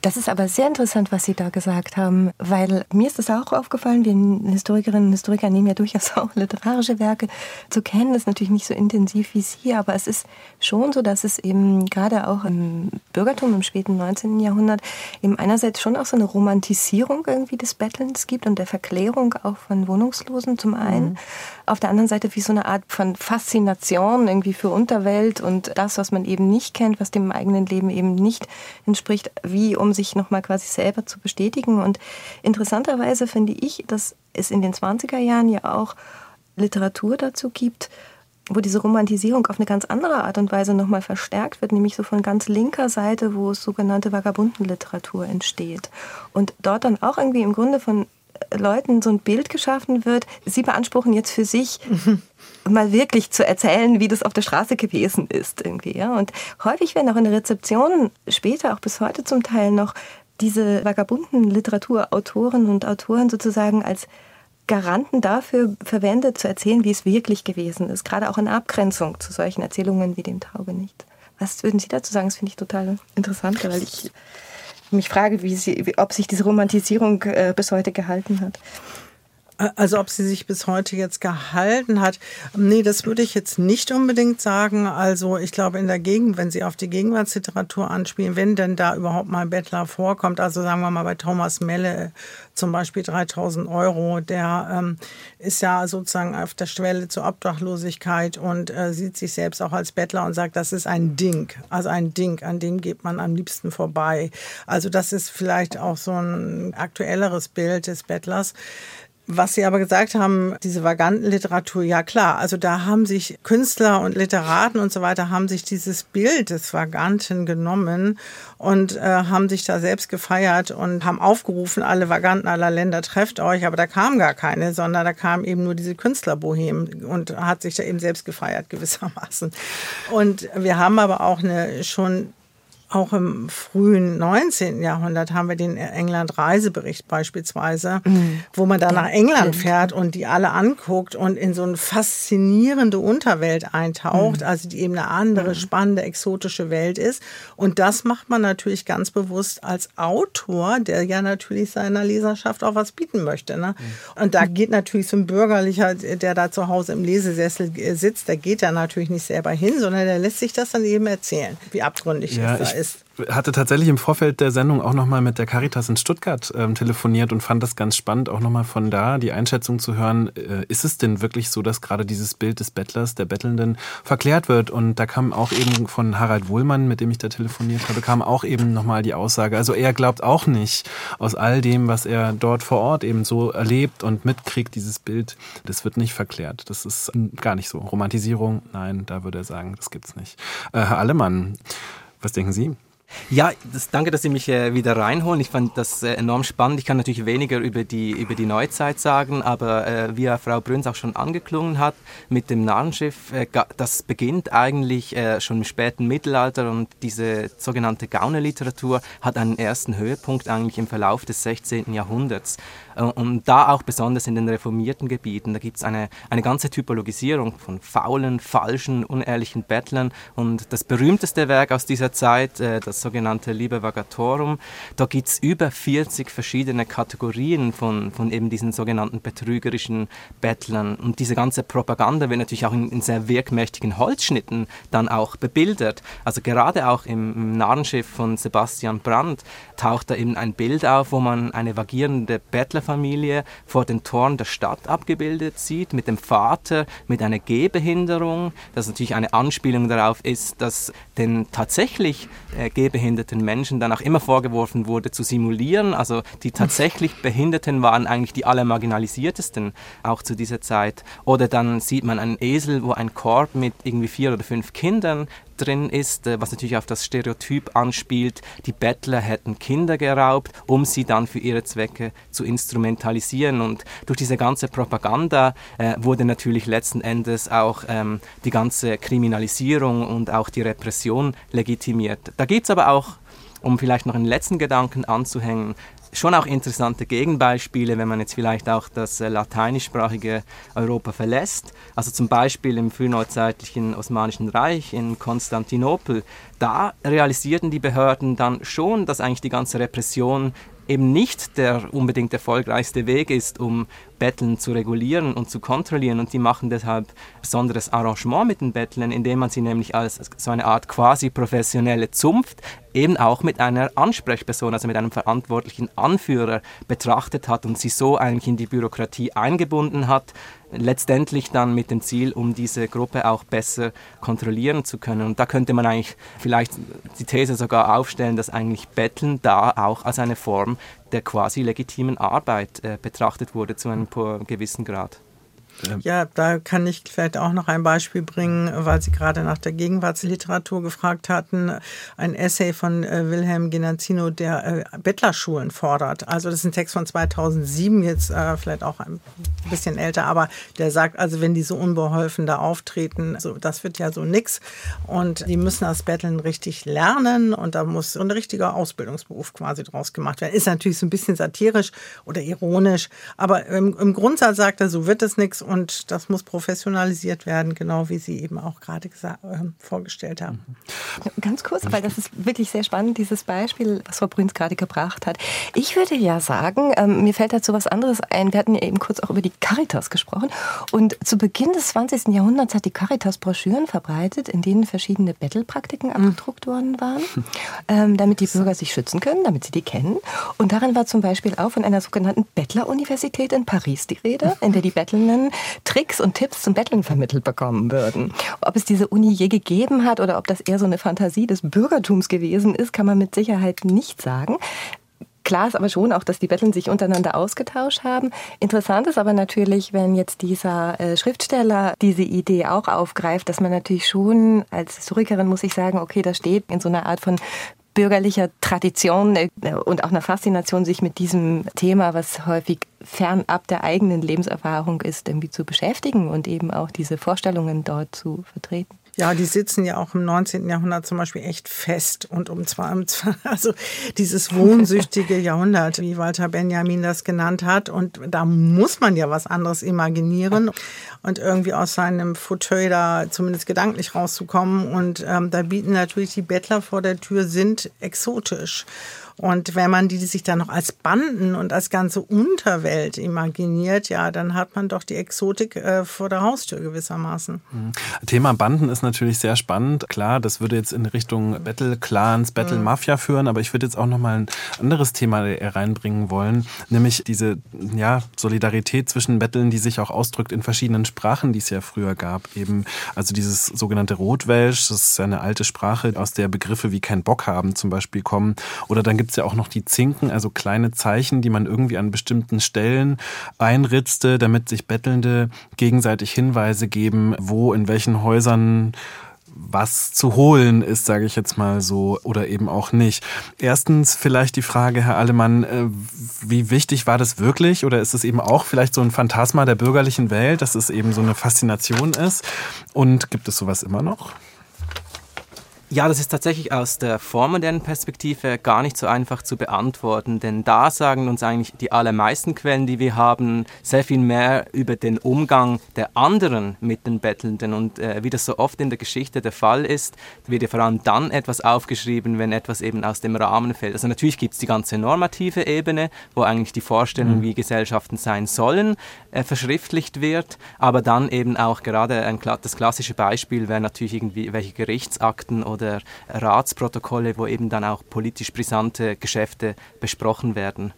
Das ist aber sehr interessant, was Sie da gesagt haben, weil mir ist das auch aufgefallen. Wir Historikerinnen und Historiker nehmen ja durchaus auch literarische Werke zu kennen. Das ist natürlich nicht so intensiv wie Sie, aber es ist schon so, dass es eben gerade auch im Bürgertum im späten 19. Jahrhundert eben einerseits schon auch so eine Romantisierung irgendwie des Bettelns gibt und der Verklärung auch von Wohnungslosen zum einen. Mhm. Auf der anderen Seite wie so eine Art von Faszination irgendwie für Unterwelt und das, was man eben nicht kennt, was dem eigenen Leben eben nicht entspricht, wie um sich nochmal quasi selber zu bestätigen. Und interessanterweise finde ich, dass es in den 20er Jahren ja auch Literatur dazu gibt, wo diese Romantisierung auf eine ganz andere Art und Weise nochmal verstärkt wird, nämlich so von ganz linker Seite, wo es sogenannte Vagabundenliteratur entsteht. Und dort dann auch irgendwie im Grunde von Leuten so ein Bild geschaffen wird. Sie beanspruchen jetzt für sich, mal wirklich zu erzählen, wie das auf der Straße gewesen ist irgendwie. Ja? Und häufig werden auch in der Rezeption, später auch bis heute zum Teil noch, diese vagabunden Literaturautoren und Autoren sozusagen als Garanten dafür verwendet, zu erzählen, wie es wirklich gewesen ist. Gerade auch in Abgrenzung zu solchen Erzählungen wie dem Taugenicht. Was würden Sie dazu sagen? Das finde ich total interessant, weil ich mich frage, wie sie, ob sich diese Romantisierung äh, bis heute gehalten hat. Also ob sie sich bis heute jetzt gehalten hat, nee, das würde ich jetzt nicht unbedingt sagen. Also ich glaube in der Gegend, wenn Sie auf die Gegenwartsliteratur anspielen, wenn denn da überhaupt mal Bettler vorkommt, also sagen wir mal bei Thomas Melle zum Beispiel 3000 Euro, der ähm, ist ja sozusagen auf der Schwelle zur Obdachlosigkeit und äh, sieht sich selbst auch als Bettler und sagt, das ist ein Ding, also ein Ding, an dem geht man am liebsten vorbei. Also das ist vielleicht auch so ein aktuelleres Bild des Bettlers. Was Sie aber gesagt haben, diese Vagantenliteratur, ja klar, also da haben sich Künstler und Literaten und so weiter, haben sich dieses Bild des Vaganten genommen und äh, haben sich da selbst gefeiert und haben aufgerufen, alle Vaganten aller Länder trefft euch, aber da kam gar keine, sondern da kam eben nur diese Künstlerbohem und hat sich da eben selbst gefeiert gewissermaßen. Und wir haben aber auch eine schon auch im frühen 19. Jahrhundert haben wir den England-Reisebericht beispielsweise, mhm. wo man da nach England fährt und die alle anguckt und in so eine faszinierende Unterwelt eintaucht, mhm. also die eben eine andere, mhm. spannende, exotische Welt ist. Und das macht man natürlich ganz bewusst als Autor, der ja natürlich seiner Leserschaft auch was bieten möchte. Ne? Mhm. Und da geht natürlich so ein Bürgerlicher, der da zu Hause im Lesesessel sitzt, der geht da natürlich nicht selber hin, sondern der lässt sich das dann eben erzählen, wie abgründig ja, es da ist. Hatte tatsächlich im Vorfeld der Sendung auch nochmal mit der Caritas in Stuttgart ähm, telefoniert und fand das ganz spannend, auch nochmal von da die Einschätzung zu hören. Äh, ist es denn wirklich so, dass gerade dieses Bild des Bettlers, der Bettelnden, verklärt wird? Und da kam auch eben von Harald Wohlmann, mit dem ich da telefoniert habe, kam auch eben nochmal die Aussage. Also er glaubt auch nicht aus all dem, was er dort vor Ort eben so erlebt und mitkriegt, dieses Bild, das wird nicht verklärt. Das ist gar nicht so. Romantisierung, nein, da würde er sagen, das gibt's nicht. Äh, Herr Allemann, was denken Sie? Ja, das, danke, dass Sie mich äh, wieder reinholen. Ich fand das äh, enorm spannend. Ich kann natürlich weniger über die, über die Neuzeit sagen, aber äh, wie ja Frau Brünns auch schon angeklungen hat, mit dem Narrenschiff, äh, das beginnt eigentlich äh, schon im späten Mittelalter und diese sogenannte Gaunerliteratur hat einen ersten Höhepunkt eigentlich im Verlauf des 16. Jahrhunderts. Äh, und da auch besonders in den reformierten Gebieten, da gibt es eine, eine ganze Typologisierung von faulen, falschen, unehrlichen Bettlern. Und das berühmteste Werk aus dieser Zeit, äh, das sogenannte Liber Vagatorum, da gibt es über 40 verschiedene Kategorien von, von eben diesen sogenannten betrügerischen Bettlern. Und diese ganze Propaganda wird natürlich auch in, in sehr wirkmächtigen Holzschnitten dann auch bebildert. Also gerade auch im, im Narrenschiff von Sebastian Brandt taucht da eben ein Bild auf, wo man eine vagierende Bettlerfamilie vor den Toren der Stadt abgebildet sieht, mit dem Vater mit einer Gehbehinderung, das natürlich eine Anspielung darauf ist, dass den tatsächlich äh, gehbehinderten Menschen dann auch immer vorgeworfen wurde zu simulieren. Also die tatsächlich Behinderten waren eigentlich die allermarginalisiertesten, auch zu dieser Zeit. Oder dann sieht man einen Esel, wo ein Korb mit irgendwie vier oder fünf Kindern drin ist, äh, was natürlich auf das Stereotyp anspielt, die Bettler hätten Kinder geraubt, um sie dann für ihre Zwecke zu instrumentalisieren. Und durch diese ganze Propaganda äh, wurde natürlich letzten Endes auch ähm, die ganze Kriminalisierung und auch die Repression legitimiert. Da gibt es aber auch um vielleicht noch einen letzten Gedanken anzuhängen, schon auch interessante Gegenbeispiele, wenn man jetzt vielleicht auch das äh, lateinischsprachige Europa verlässt. Also zum Beispiel im frühneuzeitlichen Osmanischen Reich in Konstantinopel. Da realisierten die Behörden dann schon, dass eigentlich die ganze Repression eben nicht der unbedingt erfolgreichste Weg ist, um Betteln zu regulieren und zu kontrollieren. Und die machen deshalb besonderes Arrangement mit den Bettlern, indem man sie nämlich als so eine Art quasi professionelle Zunft eben auch mit einer Ansprechperson, also mit einem verantwortlichen Anführer betrachtet hat und sie so eigentlich in die Bürokratie eingebunden hat, letztendlich dann mit dem Ziel, um diese Gruppe auch besser kontrollieren zu können. Und da könnte man eigentlich vielleicht die These sogar aufstellen, dass eigentlich Betteln da auch als eine Form der quasi legitimen Arbeit äh, betrachtet wurde zu einem gewissen Grad. Ja, da kann ich vielleicht auch noch ein Beispiel bringen, weil Sie gerade nach der Gegenwartsliteratur gefragt hatten. Ein Essay von äh, Wilhelm Genanzino, der äh, Bettlerschulen fordert. Also das ist ein Text von 2007, jetzt äh, vielleicht auch ein bisschen älter, aber der sagt, also wenn die so unbeholfen da auftreten, also das wird ja so nix. Und die müssen das Betteln richtig lernen und da muss so ein richtiger Ausbildungsberuf quasi draus gemacht werden. Ist natürlich so ein bisschen satirisch oder ironisch, aber im, im Grundsatz sagt er, so wird es nichts und das muss professionalisiert werden, genau wie Sie eben auch gerade gesagt, äh, vorgestellt haben. Ganz kurz, weil das ist wirklich sehr spannend, dieses Beispiel, was Frau Brünz gerade gebracht hat. Ich würde ja sagen, ähm, mir fällt dazu was anderes ein. Wir hatten ja eben kurz auch über die Caritas gesprochen und zu Beginn des 20. Jahrhunderts hat die Caritas Broschüren verbreitet, in denen verschiedene Bettelpraktiken abgedruckt worden waren, ähm, damit die Bürger sich schützen können, damit sie die kennen. Und darin war zum Beispiel auch von einer sogenannten Bettleruniversität in Paris die Rede, in der die Bettelnden Tricks und Tipps zum Betteln vermittelt bekommen würden. Ob es diese Uni je gegeben hat oder ob das eher so eine Fantasie des Bürgertums gewesen ist, kann man mit Sicherheit nicht sagen. Klar ist aber schon auch, dass die Betteln sich untereinander ausgetauscht haben. Interessant ist aber natürlich, wenn jetzt dieser äh, Schriftsteller diese Idee auch aufgreift, dass man natürlich schon als Historikerin muss ich sagen, okay, das steht in so einer Art von bürgerlicher Tradition äh, und auch einer Faszination, sich mit diesem Thema, was häufig fernab der eigenen Lebenserfahrung ist, irgendwie zu beschäftigen und eben auch diese Vorstellungen dort zu vertreten. Ja, die sitzen ja auch im 19. Jahrhundert zum Beispiel echt fest und um zwei, also dieses wohnsüchtige Jahrhundert, wie Walter Benjamin das genannt hat. Und da muss man ja was anderes imaginieren und irgendwie aus seinem Fauteuil da zumindest gedanklich rauszukommen. Und ähm, da bieten natürlich die Bettler vor der Tür sind exotisch. Und wenn man die sich dann noch als Banden und als ganze Unterwelt imaginiert, ja, dann hat man doch die Exotik äh, vor der Haustür gewissermaßen. Mhm. Thema Banden ist natürlich sehr spannend. Klar, das würde jetzt in Richtung Battle Clans, Battle mhm. Mafia führen, aber ich würde jetzt auch noch mal ein anderes Thema reinbringen wollen, nämlich diese ja, Solidarität zwischen Betteln, die sich auch ausdrückt in verschiedenen Sprachen, die es ja früher gab. Eben, also dieses sogenannte Rotwelsch, das ist ja eine alte Sprache, aus der Begriffe wie kein Bock haben zum Beispiel kommen. Oder dann gibt gibt es ja auch noch die Zinken, also kleine Zeichen, die man irgendwie an bestimmten Stellen einritzte, damit sich Bettelnde gegenseitig Hinweise geben, wo in welchen Häusern was zu holen ist, sage ich jetzt mal so, oder eben auch nicht. Erstens vielleicht die Frage, Herr Allemann, äh, wie wichtig war das wirklich? Oder ist es eben auch vielleicht so ein Phantasma der bürgerlichen Welt, dass es eben so eine Faszination ist? Und gibt es sowas immer noch? Ja, das ist tatsächlich aus der vormodernen Perspektive gar nicht so einfach zu beantworten, denn da sagen uns eigentlich die allermeisten Quellen, die wir haben, sehr viel mehr über den Umgang der anderen mit den Bettelnden. Und äh, wie das so oft in der Geschichte der Fall ist, wird ja vor allem dann etwas aufgeschrieben, wenn etwas eben aus dem Rahmen fällt. Also natürlich gibt es die ganze normative Ebene, wo eigentlich die Vorstellung, mhm. wie Gesellschaften sein sollen, äh, verschriftlicht wird, aber dann eben auch gerade ein, das klassische Beispiel wäre natürlich irgendwie welche Gerichtsakten oder oder Ratsprotokolle, wo eben dann auch politisch brisante Geschäfte besprochen werden.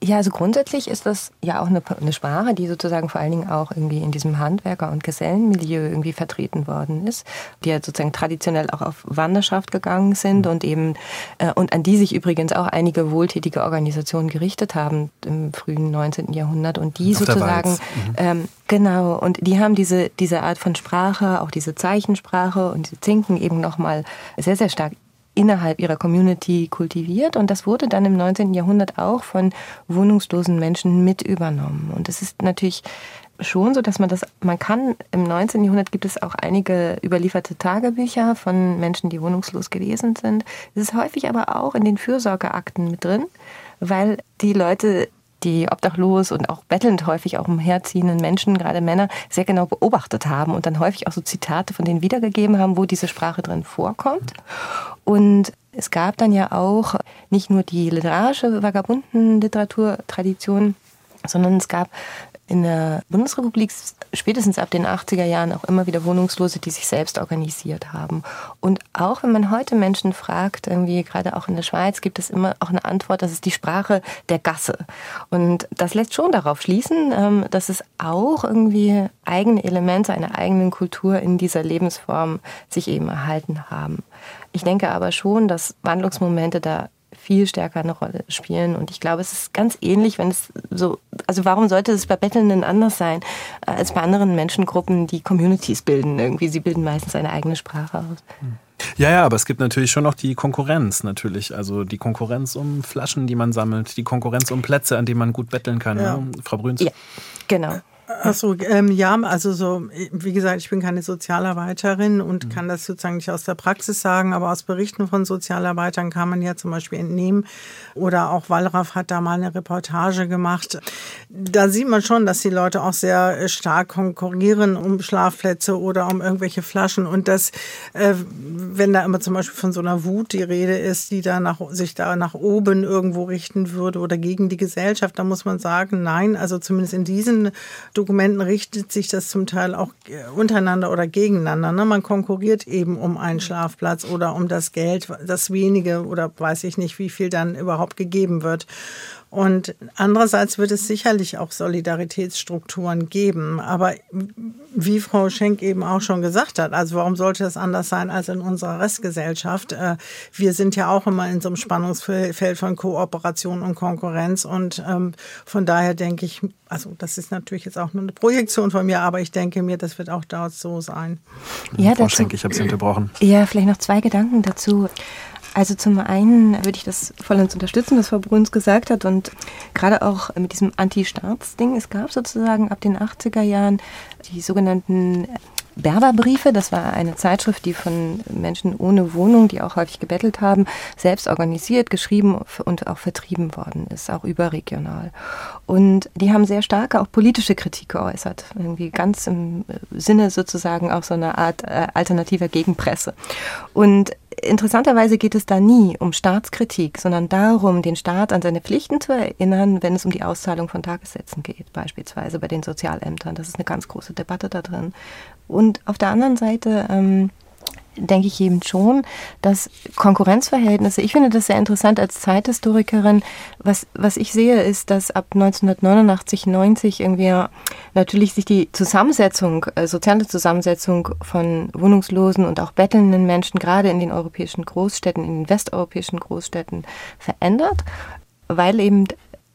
Ja, also grundsätzlich ist das ja auch eine, eine, Sprache, die sozusagen vor allen Dingen auch irgendwie in diesem Handwerker- und Gesellenmilieu irgendwie vertreten worden ist, die ja sozusagen traditionell auch auf Wanderschaft gegangen sind und eben äh, und an die sich übrigens auch einige wohltätige Organisationen gerichtet haben im frühen 19. Jahrhundert und die auf sozusagen mhm. ähm, genau und die haben diese diese Art von Sprache, auch diese Zeichensprache und diese Zinken eben nochmal sehr sehr stark innerhalb ihrer Community kultiviert und das wurde dann im 19. Jahrhundert auch von wohnungslosen Menschen mit übernommen. Und es ist natürlich schon so, dass man das, man kann, im 19. Jahrhundert gibt es auch einige überlieferte Tagebücher von Menschen, die wohnungslos gewesen sind. Es ist häufig aber auch in den Fürsorgeakten mit drin, weil die Leute die obdachlos und auch bettelnd häufig auch umherziehenden Menschen, gerade Männer, sehr genau beobachtet haben und dann häufig auch so Zitate von denen wiedergegeben haben, wo diese Sprache drin vorkommt. Und es gab dann ja auch nicht nur die literarische Vagabundenliteraturtradition, sondern es gab in der Bundesrepublik spätestens ab den 80er Jahren auch immer wieder Wohnungslose, die sich selbst organisiert haben. Und auch wenn man heute Menschen fragt, irgendwie gerade auch in der Schweiz, gibt es immer auch eine Antwort, das ist die Sprache der Gasse. Und das lässt schon darauf schließen, ähm, dass es auch irgendwie eigene Elemente einer eigenen Kultur in dieser Lebensform sich eben erhalten haben. Ich denke aber schon, dass Wandlungsmomente da viel stärker eine Rolle spielen. Und ich glaube, es ist ganz ähnlich, wenn es so, also warum sollte es bei Bettelnden anders sein als bei anderen Menschengruppen, die Communities bilden irgendwie? Sie bilden meistens eine eigene Sprache aus. Ja, ja, aber es gibt natürlich schon noch die Konkurrenz natürlich. Also die Konkurrenz um Flaschen, die man sammelt, die Konkurrenz um Plätze, an denen man gut betteln kann. Ja. Ne? Frau Brüns? Ja, genau. Achso, ähm, ja, also so, wie gesagt, ich bin keine Sozialarbeiterin und mhm. kann das sozusagen nicht aus der Praxis sagen, aber aus Berichten von Sozialarbeitern kann man ja zum Beispiel entnehmen, oder auch Wallraff hat da mal eine Reportage gemacht. Da sieht man schon, dass die Leute auch sehr äh, stark konkurrieren um Schlafplätze oder um irgendwelche Flaschen und das, äh, wenn da immer zum Beispiel von so einer Wut die Rede ist, die da nach, sich da nach oben irgendwo richten würde oder gegen die Gesellschaft, da muss man sagen, nein, also zumindest in diesen Dokumenten richtet sich das zum Teil auch äh, untereinander oder gegeneinander. Ne? Man konkurriert eben um einen Schlafplatz oder um das Geld, das wenige oder weiß ich nicht, wie viel dann überhaupt gegeben wird. Und andererseits wird es sicherlich auch Solidaritätsstrukturen geben. Aber wie Frau Schenk eben auch schon gesagt hat, also warum sollte das anders sein als in unserer Restgesellschaft? Äh, wir sind ja auch immer in so einem Spannungsfeld von Kooperation und Konkurrenz. Und ähm, von daher denke ich, also das ist natürlich jetzt auch nur eine Projektion von mir, aber ich denke mir, das wird auch dort so sein. Ja, Frau Schenk, ich habe Sie unterbrochen. Ja, vielleicht noch zwei Gedanken dazu. Also zum einen würde ich das vollends unterstützen, was Frau Bruns gesagt hat und gerade auch mit diesem Anti-Staats-Ding. Es gab sozusagen ab den 80er Jahren die sogenannten Berberbriefe. Das war eine Zeitschrift, die von Menschen ohne Wohnung, die auch häufig gebettelt haben, selbst organisiert, geschrieben und auch vertrieben worden ist, auch überregional. Und die haben sehr starke auch politische Kritik geäußert, irgendwie ganz im Sinne sozusagen auch so eine Art äh, alternativer Gegenpresse. Und interessanterweise geht es da nie um Staatskritik, sondern darum, den Staat an seine Pflichten zu erinnern, wenn es um die Auszahlung von Tagessätzen geht, beispielsweise bei den Sozialämtern. Das ist eine ganz große Debatte da drin. Und auf der anderen Seite ähm, denke ich eben schon, dass Konkurrenzverhältnisse, ich finde das sehr interessant als Zeithistorikerin, was, was ich sehe, ist, dass ab 1989, 90 irgendwie natürlich sich die Zusammensetzung, äh, soziale Zusammensetzung von wohnungslosen und auch bettelnden Menschen gerade in den europäischen Großstädten, in den westeuropäischen Großstädten verändert, weil eben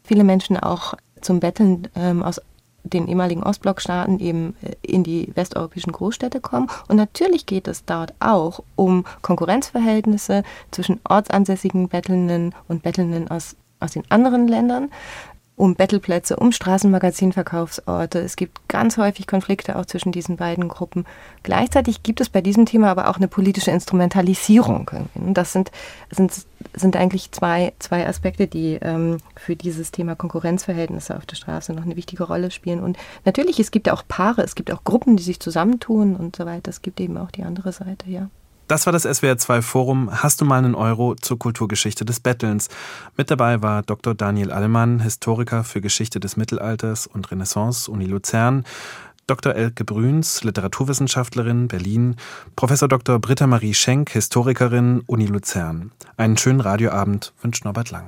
viele Menschen auch zum Betteln ähm, aus den ehemaligen Ostblockstaaten eben äh, in die westeuropäischen Großstädte kommen. Und natürlich geht es dort auch um Konkurrenzverhältnisse zwischen ortsansässigen Bettelnden und Bettelnden aus, aus den anderen Ländern. Um Battleplätze, um Straßenmagazinverkaufsorte. Es gibt ganz häufig Konflikte auch zwischen diesen beiden Gruppen. Gleichzeitig gibt es bei diesem Thema aber auch eine politische Instrumentalisierung. Das sind, sind, sind eigentlich zwei, zwei Aspekte, die ähm, für dieses Thema Konkurrenzverhältnisse auf der Straße noch eine wichtige Rolle spielen. Und natürlich, es gibt auch Paare, es gibt auch Gruppen, die sich zusammentun und so weiter. Es gibt eben auch die andere Seite, ja. Das war das SWR2 Forum Hast du mal einen Euro zur Kulturgeschichte des Bettelns? Mit dabei war Dr. Daniel Allmann, Historiker für Geschichte des Mittelalters und Renaissance, Uni Luzern. Dr. Elke Brüns, Literaturwissenschaftlerin, Berlin, Professor Dr. Britta Marie Schenk, Historikerin, Uni Luzern. Einen schönen Radioabend wünscht Norbert Lang.